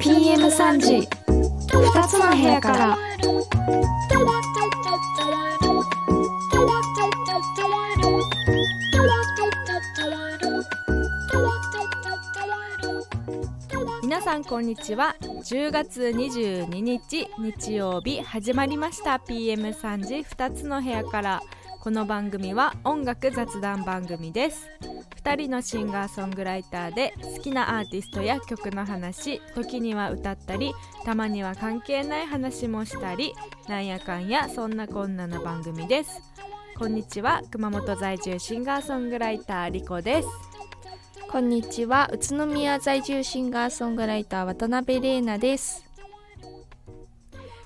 PM3 時。2つの部屋から。皆さんこんにちは。10月22日日曜日始まりました。PM3 時2つの部屋から。この番組は音楽雑談番組です。2人のシンガーソングライターで好きなアーティストや曲の話時には歌ったりたまには関係ない話もしたりなんやかんやそんなこんなの番組です。こんにちは熊本在住シンガーソングライターリコです。こんにちは。宇都宮在住シンガーソングライター渡辺玲奈です。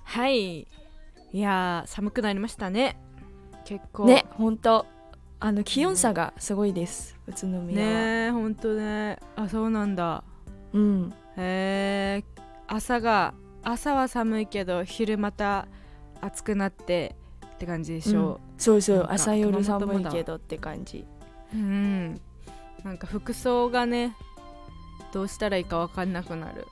はい。いやー寒くなりましたね。結構。ね本当。あの気温差がすごいです、宇都宮は、ねえほんとね。あそうなんだ。うん。へえ朝が朝は寒いけど昼また暑くなってって感じでしょ。そうそう。なんか朝夜寒いけどって感じ。ううんなんか服装がねどうしたらいいか分かんなくなる。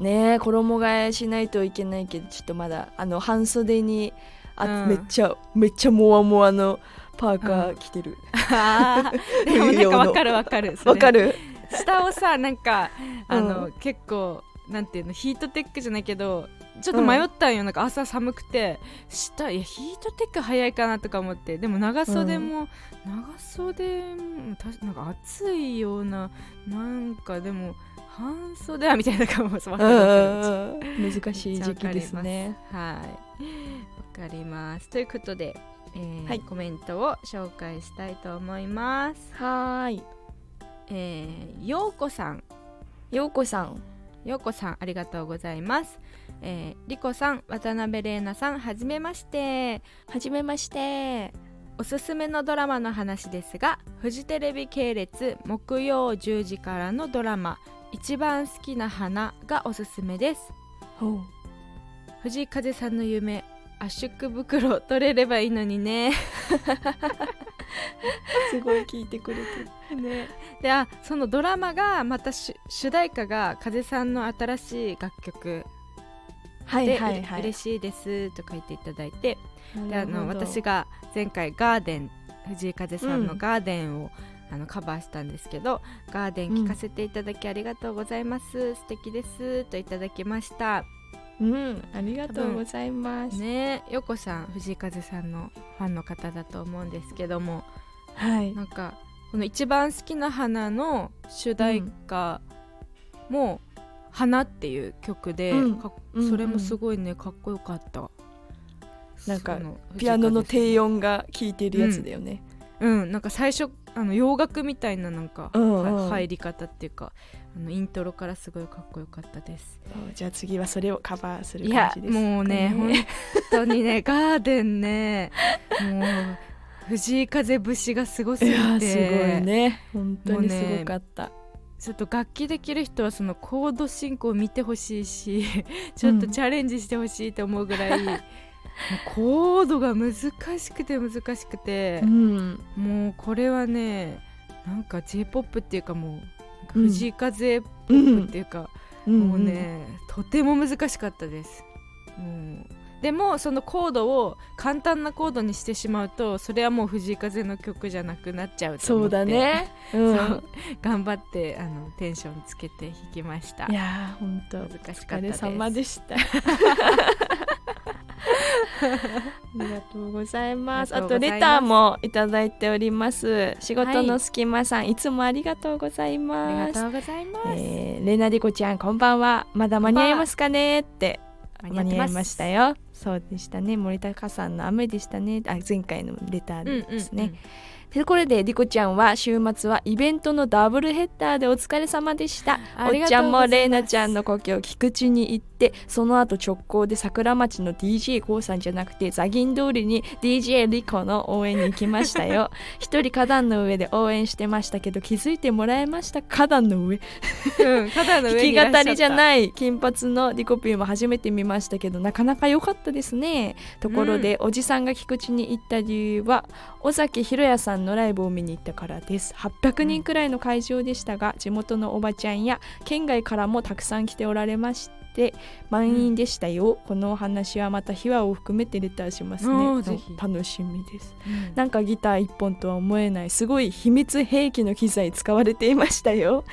ねえ衣替えしないといけないけどちょっとまだあの半袖にあ、うん。めっちゃめっちゃモワモワのパーカー着てる。あー。でもなんか分かる分かるそれ。わかる。下をさなんかあの、う結構なんていうのヒートテックじゃないけどちょっと迷ったんよ、なんか朝寒くて。下いやヒートテック早いかなとか思って。でも長袖も、長袖もたなんか暑いようななんかでも半袖はみたいな感じも 難しい時期ですね。はい。わかります。ということで、えーはい。コメントを紹介したいと思います。はーい。えー、ようこさん。ようこさん。ようこさんありがとうございます。えー、りこさん、渡辺玲奈さん、はじめまして。はじめましておすすめのドラマの話ですが、フジテレビ系列木曜10時からのドラマ、一番好きな花がおすすめです。藤井風さんの夢、圧縮袋取れればいいのにね。すごい聞いてくれてるねであそのドラマがまた主主題歌が風さんの新しい楽曲はいで、はいはい。嬉しいですと書いていただいてであの私が前回ガーデン藤井風さんうんのガーデンを、あのカバーしたんですけどガーデン聞かせていただきありがとうございます、素敵ですといただきました。うんありがとうございます、ねよこさん藤井風さんのファンの方だと思うんですけどもはい。なんかこの一番好きな花の主題歌も「花」っていう曲で、うん。それもすごいねかっこよかった。なんかピアノの低音が効いてるやつだよね、うん。なんか最初あの洋楽みたいななんか、うんうん。は入り方っていうかあのイントロからすごいかっこよかったです。じゃあ次はそれをカバーするいや感じですかもうね 本当にねガーデンねもう藤井風節がすごすぎいやてすごいね。本当にすごかった、ちょっと楽器できる人はそのコード進行を見てほしいしちょっとチャレンジしてほしいと思うぐらい、もうコードが難しくて難しくて。う、ん。もうこれはねなんか j p o p っていうかもう藤井風ポうップんっていうか、うん。もうねとても難しかったです。もうでもそのコードを簡単なコードにしてしまうとそれはもう藤井風の曲じゃなくなっちゃうとそうだね、うん、頑張ってあのテンションつけて弾きましたいやー本当難しおかったででした。ありがとうございます。あとレターもいただいております。仕事の隙間さん、い、つもありがとうございあります。がとうございます、えー、レナリコちゃんこんばんは。まだ間に合いますかね？って間に合いましたよ。そうでしたね。森高さんの雨でしたね。あ前回のレタうんうんうんすね。でこれでリコちゃんは週末はイベントのダブルヘッダーでお疲れ様でした。おっちゃとうんもレイナちゃんの故郷菊池に行ってその後直行で桜町の d j k o さんじゃなくてザギン通りに DJ リコの応援に行きましたよ。一人花壇の上で応援してましたけど気づいてもらえました？花壇の上。うん、肩の弾き上にいらっしゃった。語りじゃない金髪のリコピーも初めて見ましたけどなかなか良かったですね。ところで、おじさんが菊池に行った理由は尾崎裕也さんのライブを見に行ったからです。800人くらいの会場でしたが地元のおばちゃんや県外からもたくさん来ておられまして満員でしたよ、このお話はまた秘話を含めてレターしますね。楽しみです。うん。なんかギター一本とは思えないすごい秘密兵器の機材使われていましたよ。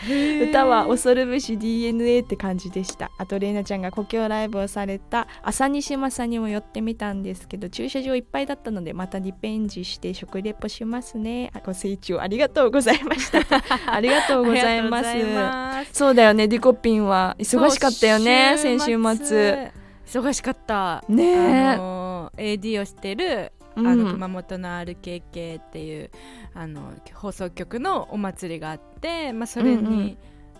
歌は恐るべし DNA って感じでした。あとレイナちゃんが故郷ライブをされた朝西正にも寄ってみたんですけど駐車場いっぱいだったのでまたリベンジして食レポしますね。あご清聴ありがとうございました。ありがとうございます。ありがとうございます。そうだよね。ディコピンは忙しかったよね先週末。忙しかった。ねえ。あの AD をしてるうん。あの熊本の RKK っていうあの放送局のお祭りがあって、まあ、それうんうん。に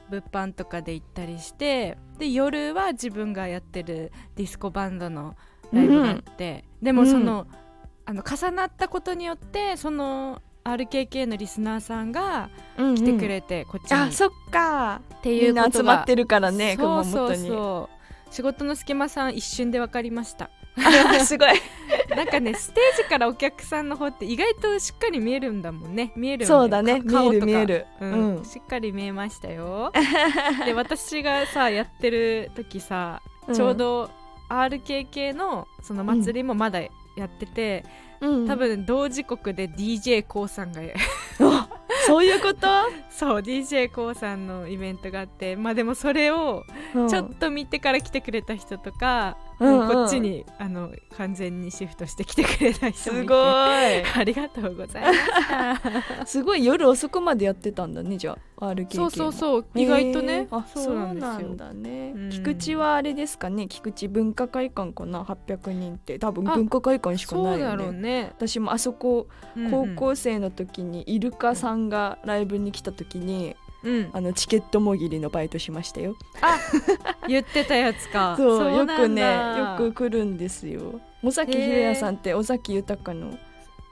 物販とかで行ったりして、で夜は自分がやってるディスコバンドのライブがあって、でもその,、あの重なったことによってその RKK のリスナーさんが来てくれて、こっちに、っあそっか。ていうみんなことが集まってるからね熊そうそうそう。仕事の隙間さん一瞬で分かりました。あ すごい。なんかねステージからお客さんの方って意外としっかり見えるんだもんね。見えるんそうだね。見える見える。うん。うん。しっかり見えましたよ。で私がさやってる時さうん。ちょうど RKK のその祭りもまだやってて、うん多分同時刻で d j k o さんが。あそういうこと？そう d j k o さんのイベントがあって。まあでもそれをちょっと見てから来てくれた人とか、うんもうこっちにあの完全にシフトして来てくれた人すごい。ありがとうございました。すごい夜遅くまでやってたんだねじゃあ RKK そうそううそう。意外とね。あそそううなんだね。うん。菊池はあれですかね。菊池文化会館かな800人って。多分あ文化会館しかそないうだろよねうね、私もあそこうんうん。高校生の時にイルカさんがライブに来た時にうん。あのチケットもぎりのバイトしましたよ。言ってたやつか。そうよくねだよく来るんですよ。尾崎裕也さんって尾崎豊の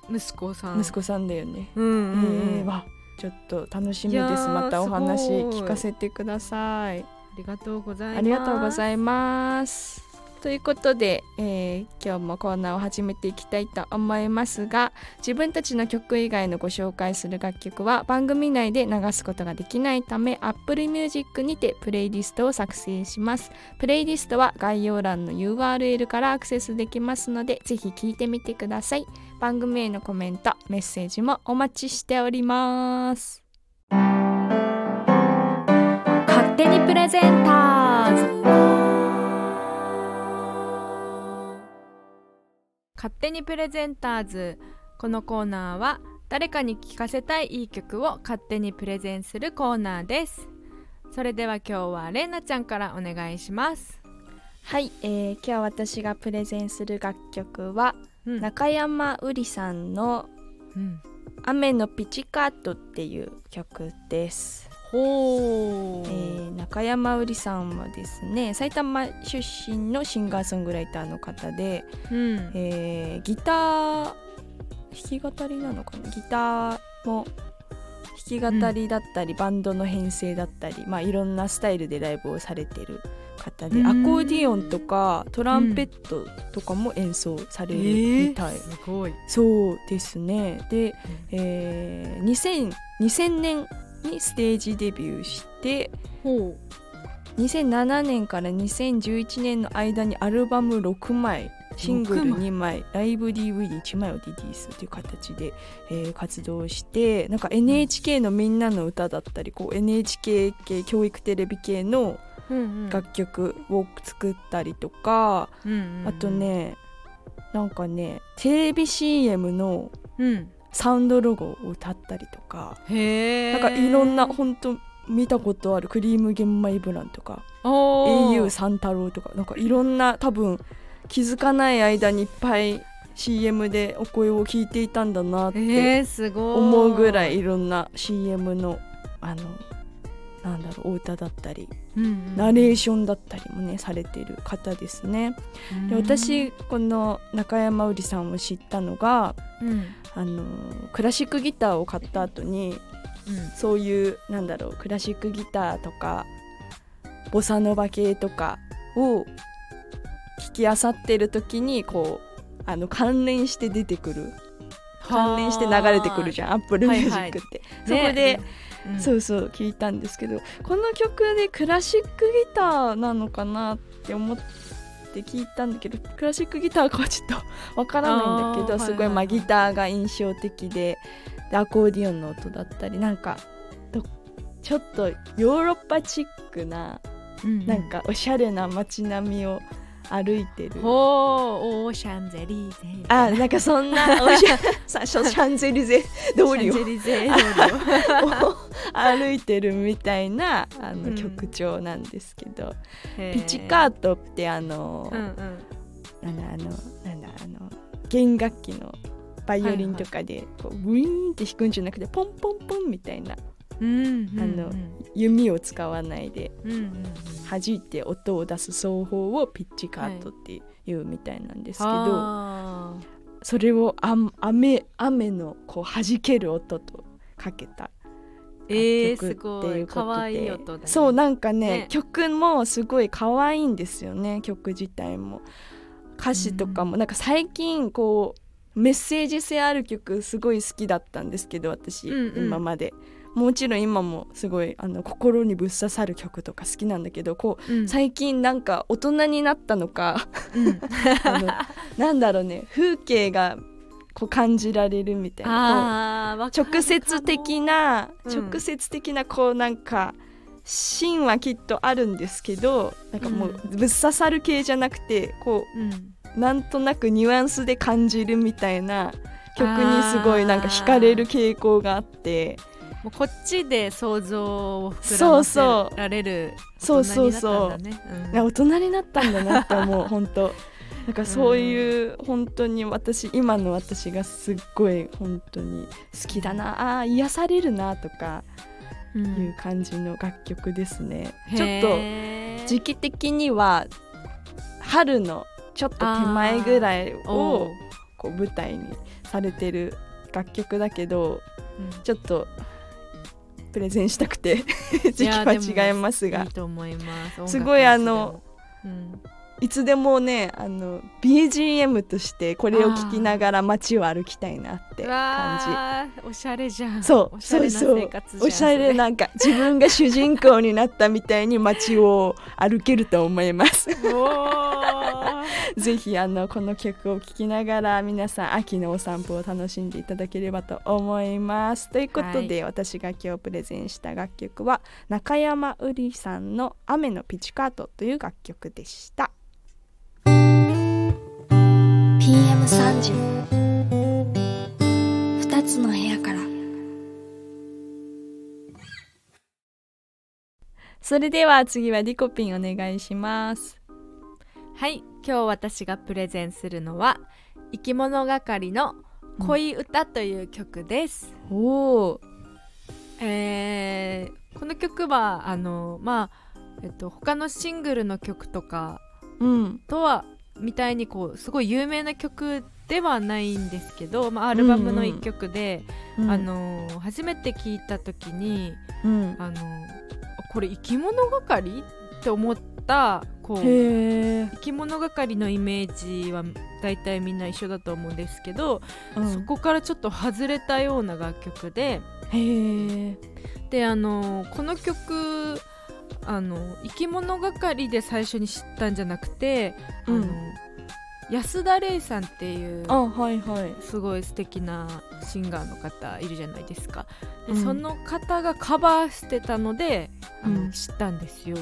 息子さん。息子さんだよね、うんうんうん。えーわちょっと楽しみです。またお話聞かせてください。ありがとうございます。ありがとうございいますということで、えー今日もコーナーを始めていきたいと思いますが自分たちの曲以外のご紹介する楽曲は番組内で流すことができないため Apple Music にてプレイリストを作成します。プレイリストは概要欄の URL からアクセスできますのでぜひ聴いてみてください。番組へのコメントメッセージもお待ちしております。勝手にプレゼン勝手にプレゼンターズ。このコーナーは誰かに聴かせたいいい曲を勝手にプレゼンするコーナーです。それでは今日はれいなちゃんからお願いします、はい、えー今日私がプレゼンする楽曲はうん。中山うりさんのうん「雨のピチカート」っていう曲です、ほえー中山うりさんはですね埼玉出身のシンガーソングライターの方で、うん。えーギター弾き語りなのかな？ギターも弾き語りだったり、バンドの編成だったり、まあ、いろんなスタイルでライブをされてる方で、うん。アコーディオンとかトランペットとかも演奏されるみたい、すごい、そうですね。で、えー2000 2000年にステージデビューしてほ2007年から2011年の間にアルバム6枚シングル6枚2枚ライブ DVD1 枚をリリースという形で、えー活動してなんか NHK のみんなの歌だったりこう NHK 系教育テレビ系の楽曲を作ったりとか、うんうんうん。あとねなんかねテレビ CM のうんサウンドロゴを歌ったりとかなんかいろんな本当見たことあるクリーム玄米ブランとか au 三太郎とかなんかいろんな多分気づかない間にいっぱい CM でお声を聞いていたんだなってえー、すごい。思うぐらいいろんな CM のあのなんだろうお歌だったりうんうん。ナレーションだったりもねされてる方ですね。で私この中山うりさんを知ったのがうん。あのクラシックギターを買った後にうん。そういうなんだろうクラシックギターとかボサノバ系とかを聞きあさってる時にこうあの関連して出てくる。関連して流れてくるじゃん Apple Music って、そこで、うんそうそう聞いたんですけどこの曲でクラシックギターなのかなって思って聞いたんだけどクラシックギターかはちょっとわからないんだけど、すごい、まあ、ギターが印象的ででアコーディオンの音だったりなんかとちょっとヨーロッパチックなうん。なんかおしゃれな街並みを歩いてる。ほうオーシャンゼリーゼあいななんかそんな おしゃさシャンゼリゼ通りをシャンゼリゼ通りをを歩いてるみたいなあのうん。曲調なんですけど、へピチカートってあの、うんうん。なんだあのなんだあの弦楽器のバイオリンとかでこうウィーンって弾くんじゃなくてポンポンポンみたいなあの弓を使わないでうんうんうん。弾いて音を出す奏法をピッチカートっていうみたいなんですけど、あそれをあ雨雨のこう弾ける音とかけたーえー、す楽曲ってごいいうことで。可愛い音だね。そうなんかねね。曲もすごい可愛いんですよね曲自体も。歌詞とかも、なんか最近こうメッセージ性ある曲すごい好きだったんですけど私、うんうん。今までもちろん今もすごいあの心にぶっ刺さる曲とか好きなんだけどこううん。最近なんか大人になったのかうん。なんだろうね風景がこう感じられるみたいな直接的な、うん。直接的なこうなんか芯はきっとあるんですけどなんかもうぶっ刺さる系じゃなくてこうん。うなんとなくニュアンスで感じるみたいな曲にすごいなんか惹かれる傾向があってもうこっちで想像を膨らまそうそうせられるそうそう。そう大人になったんだね。う大人になったんだなって思う本当。なんかそういう本当に私今の私がすっごい本当に好きだなあー癒されるなとかうんいう感じの楽曲ですね、ちょっと時期的には春のちょっと手前ぐらいおをうこう舞台にされてる楽曲だけどうん。ちょっとプレゼンしたくて 時期は違いますが。いいと思います。すごいあの、音楽いつでもねあの BGM としてこれを聴きながら街を歩きたいなってうん、感じ。おしゃれじゃん。そうそうそう。おしゃれなんか自分が主人公になったみたいに街を歩けると思います。ぜひあのこの曲を聴きながら皆さん秋のお散歩を楽しんでいただければと思います。ということで、私が今日プレゼンした楽曲は中山うりさんの「雨のピチカート」という楽曲でした。PM3 時2つの部屋からそれでは次はリコピンお願いします。はい今日私がプレゼンするのは生き物係の恋歌という曲です、おお、えーこの曲はあのまあえっと他のシングルの曲とかうん、とはみたいにこうすごい有名な曲ではないんですけど、まあ、アルバムの一曲で、うん。あ、の初めて聞いた時にうん、あのこれ生き物係？って思ったこう生き物係のイメージは大体みんな一緒だと思うんですけど、うん。そこからちょっと外れたような楽曲でであのこの曲あの生き物係で最初に知ったんじゃなくて、あのうん。安田レイさんっていうあ、はいはい。すごい素敵なシンガーの方いるじゃないですか。で、うん。その方がカバーしてたのであの、うん。知ったんですよ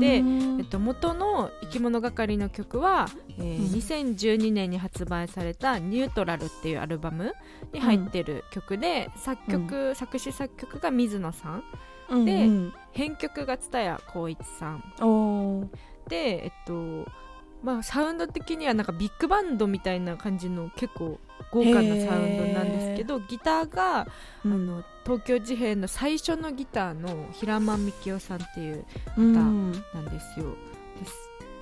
でえっと、元の生き物係の曲は、えーうん。2012年に発売された「ニュートラル」っていうアルバムに入ってる曲で、作曲、作詞作曲が水野さん。うんでうん。編曲が蔦谷好一さん。でえっとまあサウンド的にはなんかビッグバンドみたいな感じの結構豪華なサウンドなんですけどギターが、うん。あの東京事変の最初のギターの平間幹夫さんっていううんなんですよ。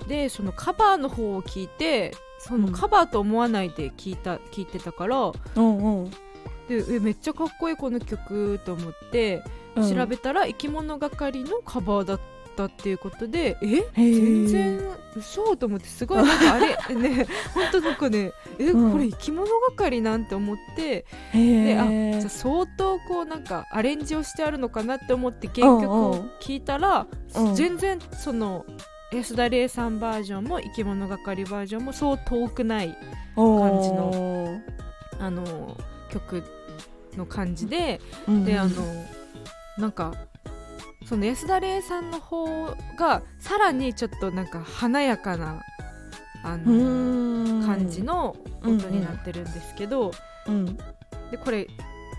でそのカバーの方を聞いてそのカバーと思わないで聞いた、聞いてたからうんうん。でえめっちゃかっこいいこの曲と思ってうん。調べたら生き物係のカバーだっったっていうことでえ？全然嘘と思ってすごいなんかあれね 本当なんかねえ、うん。これ生き物係なんて思ってへであえじゃあ相当こうなんかアレンジをしてあるのかなって思って原曲を聴いたら、うん。全然その安田玲さんバージョンも生き物係バージョンもそう遠くない感じのあの曲の感じで、であのなんかその安田玲さんの方がさらにちょっとなんか華やかなあの感じの音になってるんですけど、うんでこれ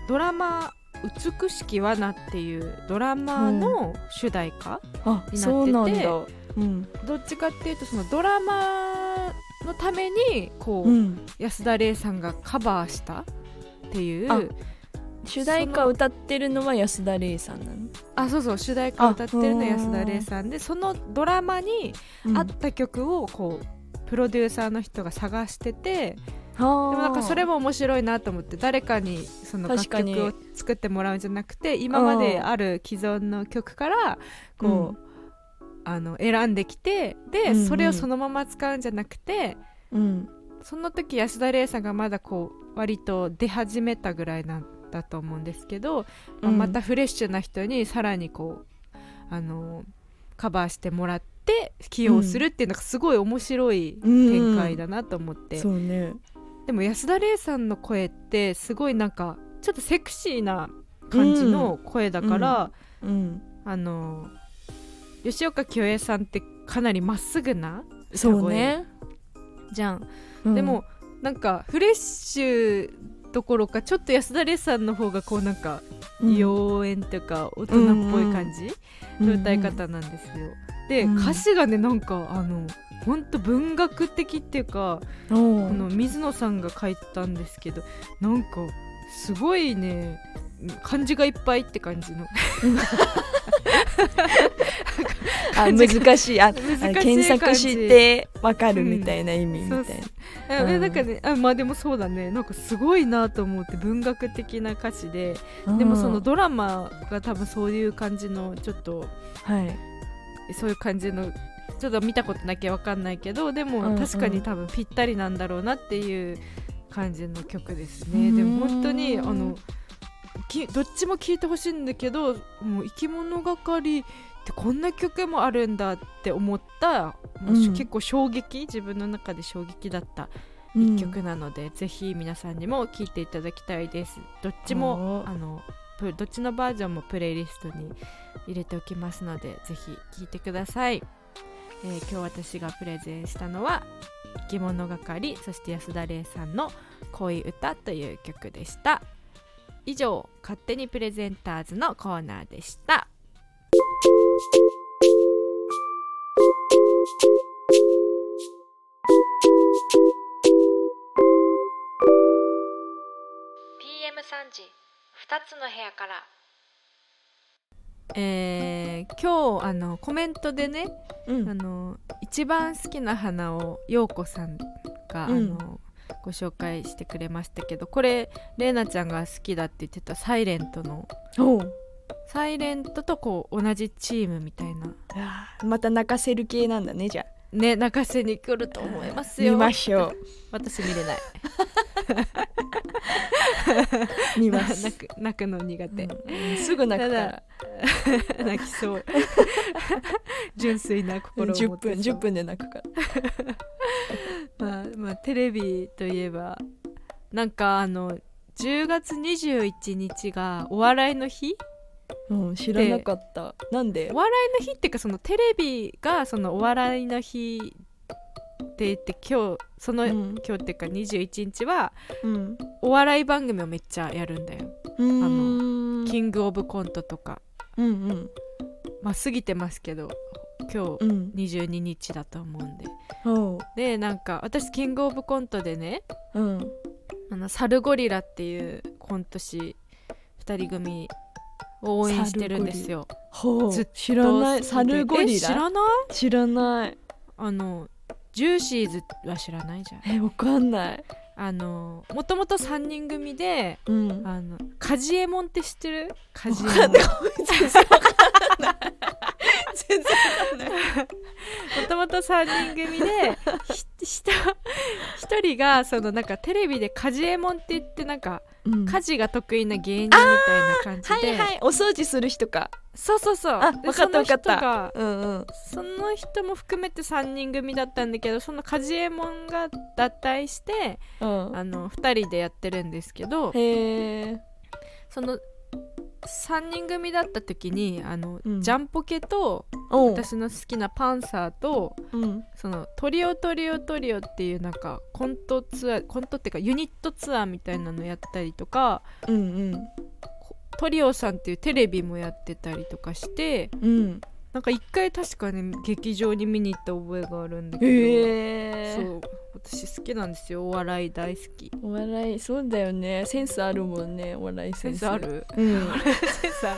ドラマ「美しき罠」っていうドラマの主題歌、あててそうなんどっちかっていうとそのドラマのためにこう、うん。安田玲さんがカバーしたっていう主題歌歌ってるのは安田玲さんなの？そうそう主題歌を歌ってるのあ安田玲さんでそのドラマに合った曲をこうプロデューサーの人が探しててでもなんかそれも面白いなと思って誰かにその楽曲を作ってもらうんじゃなくて今まである既存の曲からこう、あの選んできてで、うんうん。それをそのまま使うんじゃなくてうん。その時安田玲さんがまだこう割と出始めたぐらいなんだと思うんですけど、まあうん。またフレッシュな人にさらにこうあのカバーしてもらって起用するっていうのがすごい面白い展開だなと思って、そうね。でも安田玲さんの声ってすごいなんかちょっとセクシーな感じの声だから、うん。あの吉岡清江さんってかなりまっすぐな歌そう声ねじゃん、うん。でもなんかフレッシュどころかちょっと安田玲さんの方がこうなんかうん。妖艶というか大人っぽい感じの歌い方なんですよ、で、うん。歌詞がねなんかあのほんと文学的っていうか、ここの水野さんが書いたんですけどなんかすごいね漢字がいっぱいって感じの あ 難しい。あ検索してわかるみたいな意味みたいな、あうん。なんかねあまあでもそうだね。なんかすごいなと思って文学的な歌詞ででもそのドラマが多分そういう感じのちょっとはい。そういう感じのちょっと見たことなきゃわかんないけどでうんうん。も確かに多分ぴったりなんだろうなっていう感じの曲ですうん。ねでも本当にあのきどっちも聴いてほしいんだけどもう生き物係ってこんな曲もあるんだって思った、もうん結構衝撃自分の中で衝撃だったうん。一曲なので、ぜひ皆さんにも聴いていただきたいです。どっちもあのプどっちのバージョンもプレイリストに入れておきますのでぜひ聴いてください、えー今日私がプレゼンしたのは「生き物係」そして安田玲さんの「恋歌」という曲でした。以上「勝手にプレゼンターズ」のコーナーでした時2つの部屋から。えー今日あのコメントでね、うん。あの一番好きな花を陽子さんが、うん。あのご紹介してくれましたけどこれれいなちゃんが好きだって言ってた「サイレントのおう「サイレントとこう同じチームみたいな。また泣かせる系なんだねじゃあね泣かせに来ると思いますよ。見ましょう。私見れない。見ます。泣く泣くの苦手、うん。すぐ泣くから。泣きそう。純粋な心を10持って分そう。10分で泣くから。まあまあテレビといえばなんかあの10月21日がお笑いの日うん知らなかった。なんで？お笑いの日っていうかそのテレビがそのお笑いの日って言って今日その、うん。今日っていうか21日はうん。お笑い番組をめっちゃやるんだよ、うーん。キングオブコントとか。うんうん。まあ過ぎてますけど今日うん。22日だと思うんで。おう。でなんか私キングオブコントでねうん。あのサルゴリラっていうコント師2人組を応援してるんですよ。ほう。知らない？サルゴリラえ知らない？知らない。あのジューシーズは知らないじゃん。えわかんない。あのもともと3人組でうん。あのカジエモンって知ってる？カジエモンわかんない。全然わかんない。もともと3人組でひ人一人がそのなんかテレビで家事エモンって言ってなんかうん。家事が得意な芸人みたいな感じで、はいはい。お掃除する人か。そうそうそう。あでわかったわかった。うんうん。その人も含めて3人組だったんだけどその家事エモンが脱退してうん。あの2人でやってるんですけどへえその3人組だった時にあの、うん。ジャンポケと私の好きなパンサーとうん。そのトリオトリオトリオっていうなんかコントツアーコントっていうかユニットツアーみたいなのやったりとかうんうん。トリオさんっていうテレビもやってたりとかしてうん。なんか一回確かね劇場に見に行った覚えがあるんだけど、へえ。そう私好きなんですよ。お笑い大好き。お笑いそうだよね。センスあるもんねお笑いセセンンススある？うん。センスあ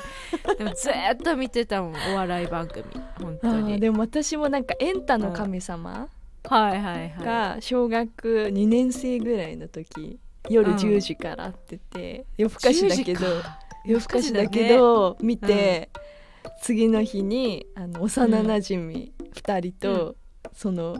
る。でもずーっと見てたもんお笑い番組。本あ当に。ーでも私もなんかエンタの神様はいはいはい。が小学2年生ぐらいの時夜うん。10時から会ってて夜更かしだけど10時か。夜更かしだけど見て、次の日にあの幼なじみ2人と、その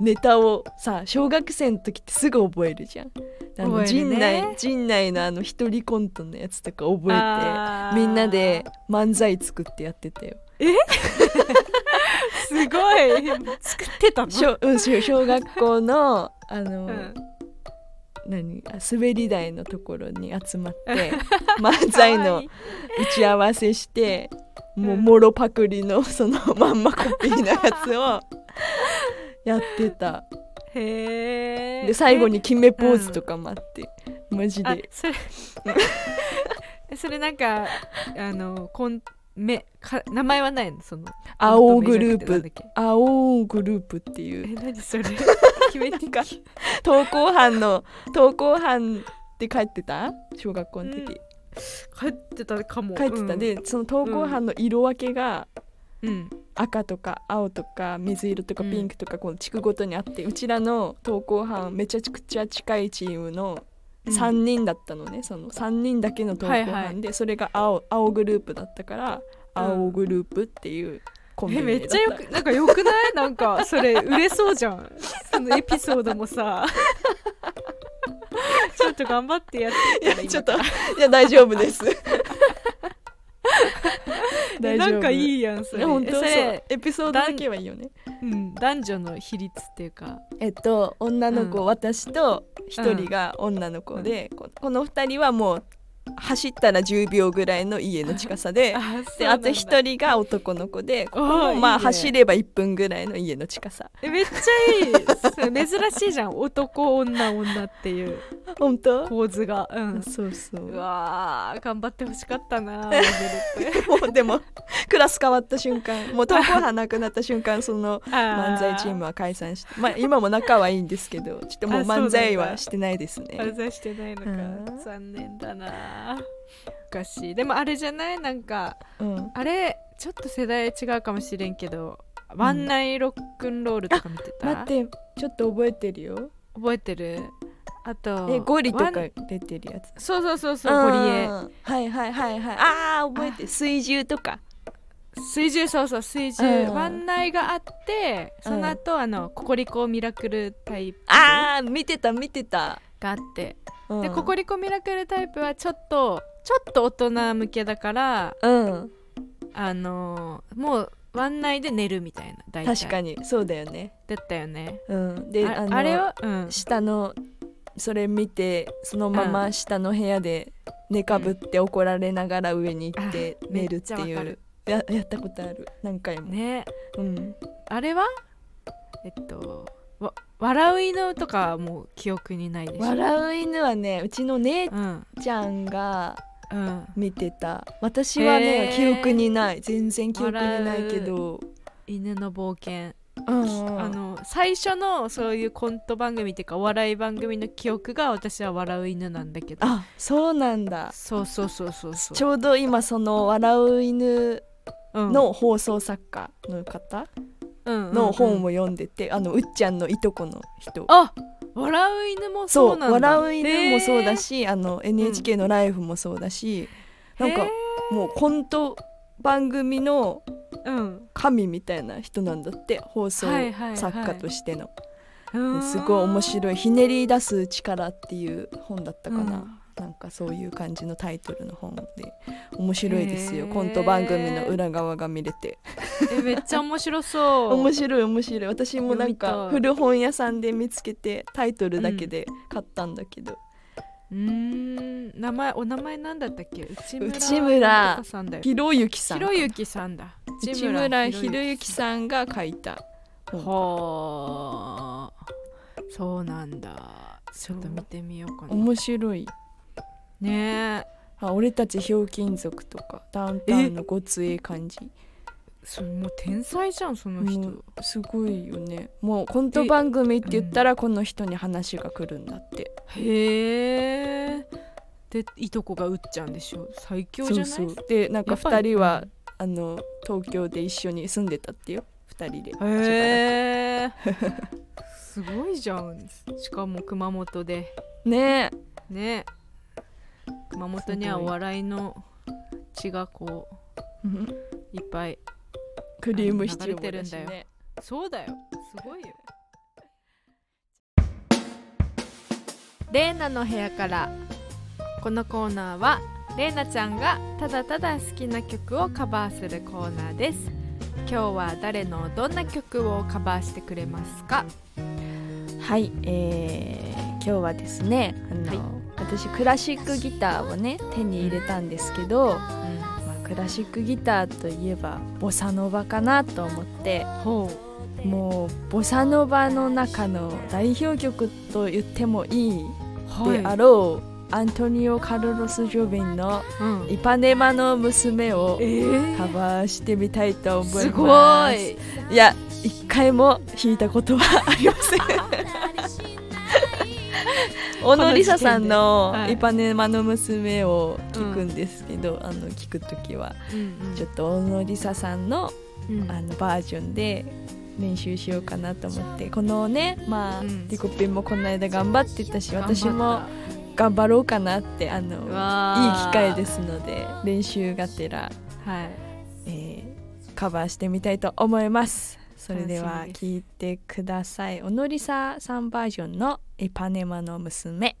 ネタをさ小学生の時ってすぐ覚えるじゃん。あの陣ね。内陣内のあの一人コントのやつとか覚えてみんなで漫才作ってやってたよ。すごい。作ってたの？小うん小小学校のあの、うん。何？あ滑り台のところに集まって 漫才の打ち合わせしてもううんもろパクリのそのまんまコピーのやつをやってた。へえで最後に決めポーズとかもあって、マジあでそれそれなんかあのこんめか名前はないの？その青グループ。青グループっていう。え何それ？決めてか登校班の登校班って帰ってた？小学校の時、帰ってたかも。帰ってた、でその登校班の色分けがうん赤とか青とか水色とかうん。ピンクとかこの地区ごとにあって、うちらの登校班めちゃくちゃ近いチームのうん。3人だったのね、その3人だけの登校班で、それが青青グループだったから青グループっていうコンビえ名だった。めっちゃよくなんかよくない？なんかそれ売れそうじゃん。そのエピソードもさ。ちょっと頑張ってやっていやちょっといや大丈夫です 大丈夫なんかいいいやんそれ。や本当それ、エピソードだけはいいよね。うん、男女の比率っていうか。えっと女の子、うん。私と一人が女の子で、ここの二人はもう走ったら10秒ぐらいの家の近さで であと一人が男の子でここもまあ走れば1分ぐらいの家の近さ。えめっちゃいい。珍しいじゃん。男女女っていう。本当？構図が。うん。そうそう。うわー頑張ってほしかったな もうでもクラス変わった瞬間。もう登校班なくなった瞬間その漫漫才チームは解散してまあ今も仲はいいんですけどちょっともう漫才はしてないですね。漫才してないのか。うん。残念だなおかしい。でもあれじゃない？なんかうん。あれちょっと世代違うかもしれんけどワンナイロックンロールとか見てた、待ってちょっと覚えてるよ。覚えてる？あとえゴリとか出てるやつ？そうそうそうそうゴリエ。うん。はいはいはいはい。ああ覚えてる。水獣とか。水獣そうそう水獣、うん。ワンナイがあってその後、あのココリコミラクルタイプ。ああ見てた見てた、があって、うん。でココリコミラクルタイプはちょっとちょっと大人向けだからうん。あのーもうワンナイで寝るみたいな大体。確かに。そうだよね。だったよね。うん。でああれはうん。下のそれ見てそのまま下の部屋で寝かぶって怒られながら上に行ってあ寝るっていう。めっちゃわかる。ややったことある。何回も、ね。うん、あれは？えっとわ笑う犬とかはもう記憶にないでしょ。笑う犬はねうちの姉うん。ちゃんがうん。見てた。私はね記憶にない。全然記憶にないけど、犬の冒険。あの最初のそういうコント番組っていうかお笑い番組の記憶が私は笑う犬なんだけど。あそうなんだ。そうそうそうそうそう。ちょうど今その「笑う犬」うん。の放送作家の方うんの本うんうん。を読んでて、あのうっちゃんのいとこの人。あ笑う犬もそそううなんだ。笑う犬もそうだし、あの NHK の「ライフ」もそうだし、なんかへもうコント番組の神みたいな人なんだって放送作家としての、うんすごい面白い「ひねり出す力」っていう本だったかな、うんなんかそういう感じのタイトルの本で面白いですよ。コント番組の裏側が見れて。えめっちゃ面白そう。面白い面白い。私もなんか古本屋さんで見つけてタイトルだけで買ったんだけど、うーん。名前お名前なんだったっけ？内村内村ひろゆきさんひろゆきさんだ。内村ひろゆきさんが書いた本。はあそうなんだ。ちょっと見てみようかな。面白いねえ。あ俺たちひょうきん族とかダウンタウンのごつええ感じ。そうもう天才じゃんその人、すごいよね。もうコント番組って言ったらこの人に話が来るんだって、へえ。でいとこがうっちゃんでしょ。最強じゃない？そうそう。でなんかやっぱり？2人は、あの東京で一緒に住んでたってよ2人で。へえ。すごいじゃん。しかも熊本で。ねえ。ね熊本にはお笑いの血がこういっぱいクリームシチューも流れてるんだよ。ねそうだよ。すごいよレーナの部屋からこのコーナーはレーナちゃんがただただ好きな曲をカバーするコーナーです。今日は誰のどんな曲をカバーしてくれますか？はい、えー今日はですねあの、はい私クラシックギターをね手に入れたんですけど、まあ、クラシックギターといえばボサノバかなと思ってほもうボサノバの中の代表曲と言ってもいいであろう、アントニオ・カルロス・ジョビンのうん「イパネマの娘」をえー。カバーしてみたいと思います。すごい。いや一回も弾いたことはありません小野梨沙さんの「はい。イパネマの娘」を聞くんですけど、あの聞く時はうんうん。ちょっと小野梨沙さんのうん。あのバージョンで練習しようかなと思ってこのねまあ、うん。リコピンもこの間頑張ってたし私も頑張ろうかなってあのういい機会ですので練習がてら、はい。えーカバーしてみたいと思いますそれでは聞いてください小野梨沙さんバージョンの「イパネマの娘」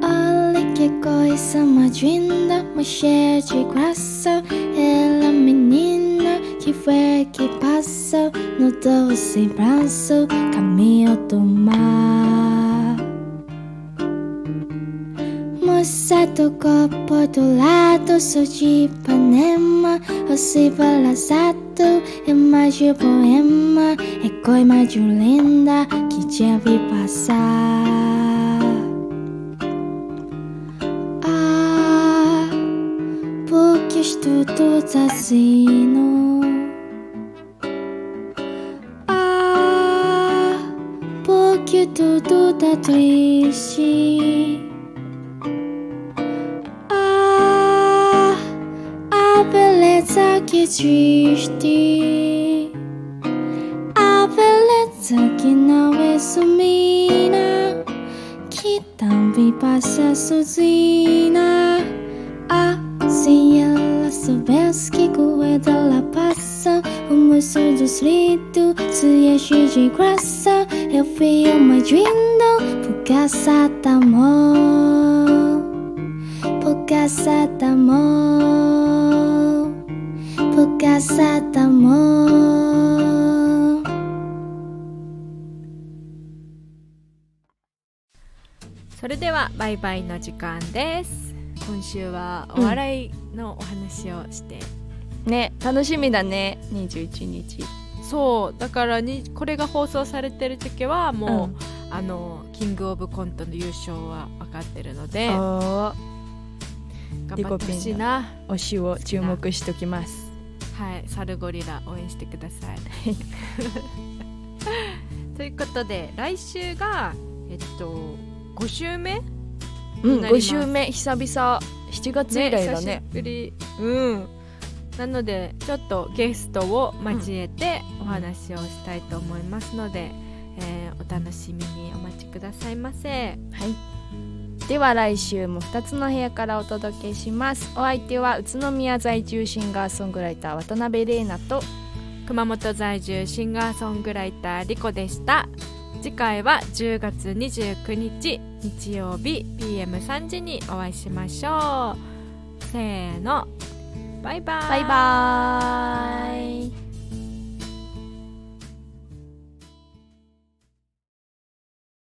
Olha que coisa mais linda, mais cheia de graça. Ela menina que foi que passou no doce braço, caminho do mar. Moça do corpo do lado, sou de Ipanema. O civilizado é mais de poema. É coisa mais de linda que já vi passar. Ah, porque estou toda assim? Ah, porque tudo tá triste. Beleza que existe. A beleza que não é sumida que também passa sozinha. Ah, se ela soubesse que coisa ela passa, o moço dos ritos se enche de graça. Eu fui uma lindo por causa do amor, por causa do amor, causa do amor. それではバイバイの時間です。今週はお笑いのお話をして、ね楽しみだね21日。そうだからにこれが放送されてる時はもう、うん。あのキングオブコントの優勝は分かってるので頑張ってほしいな。推しを注目しときますはいサルゴリラ応援してください。ということで来週がえっと5週目うんになります。5週目。久々。7月以来だね。久しぶり。うん。なのでちょっとゲストを交えてお話をしたいと思いますので、えーお楽しみにお待ちくださいませ。はいでは来週も2つの部屋からお届けします。お相手は宇都宮在住シンガーソングライター渡辺玲奈と熊本在住シンガーソングライターリコでした。次回は10月29日日曜日 PM3 時にお会いしましょう。せーの。バイバイ。バイバーイ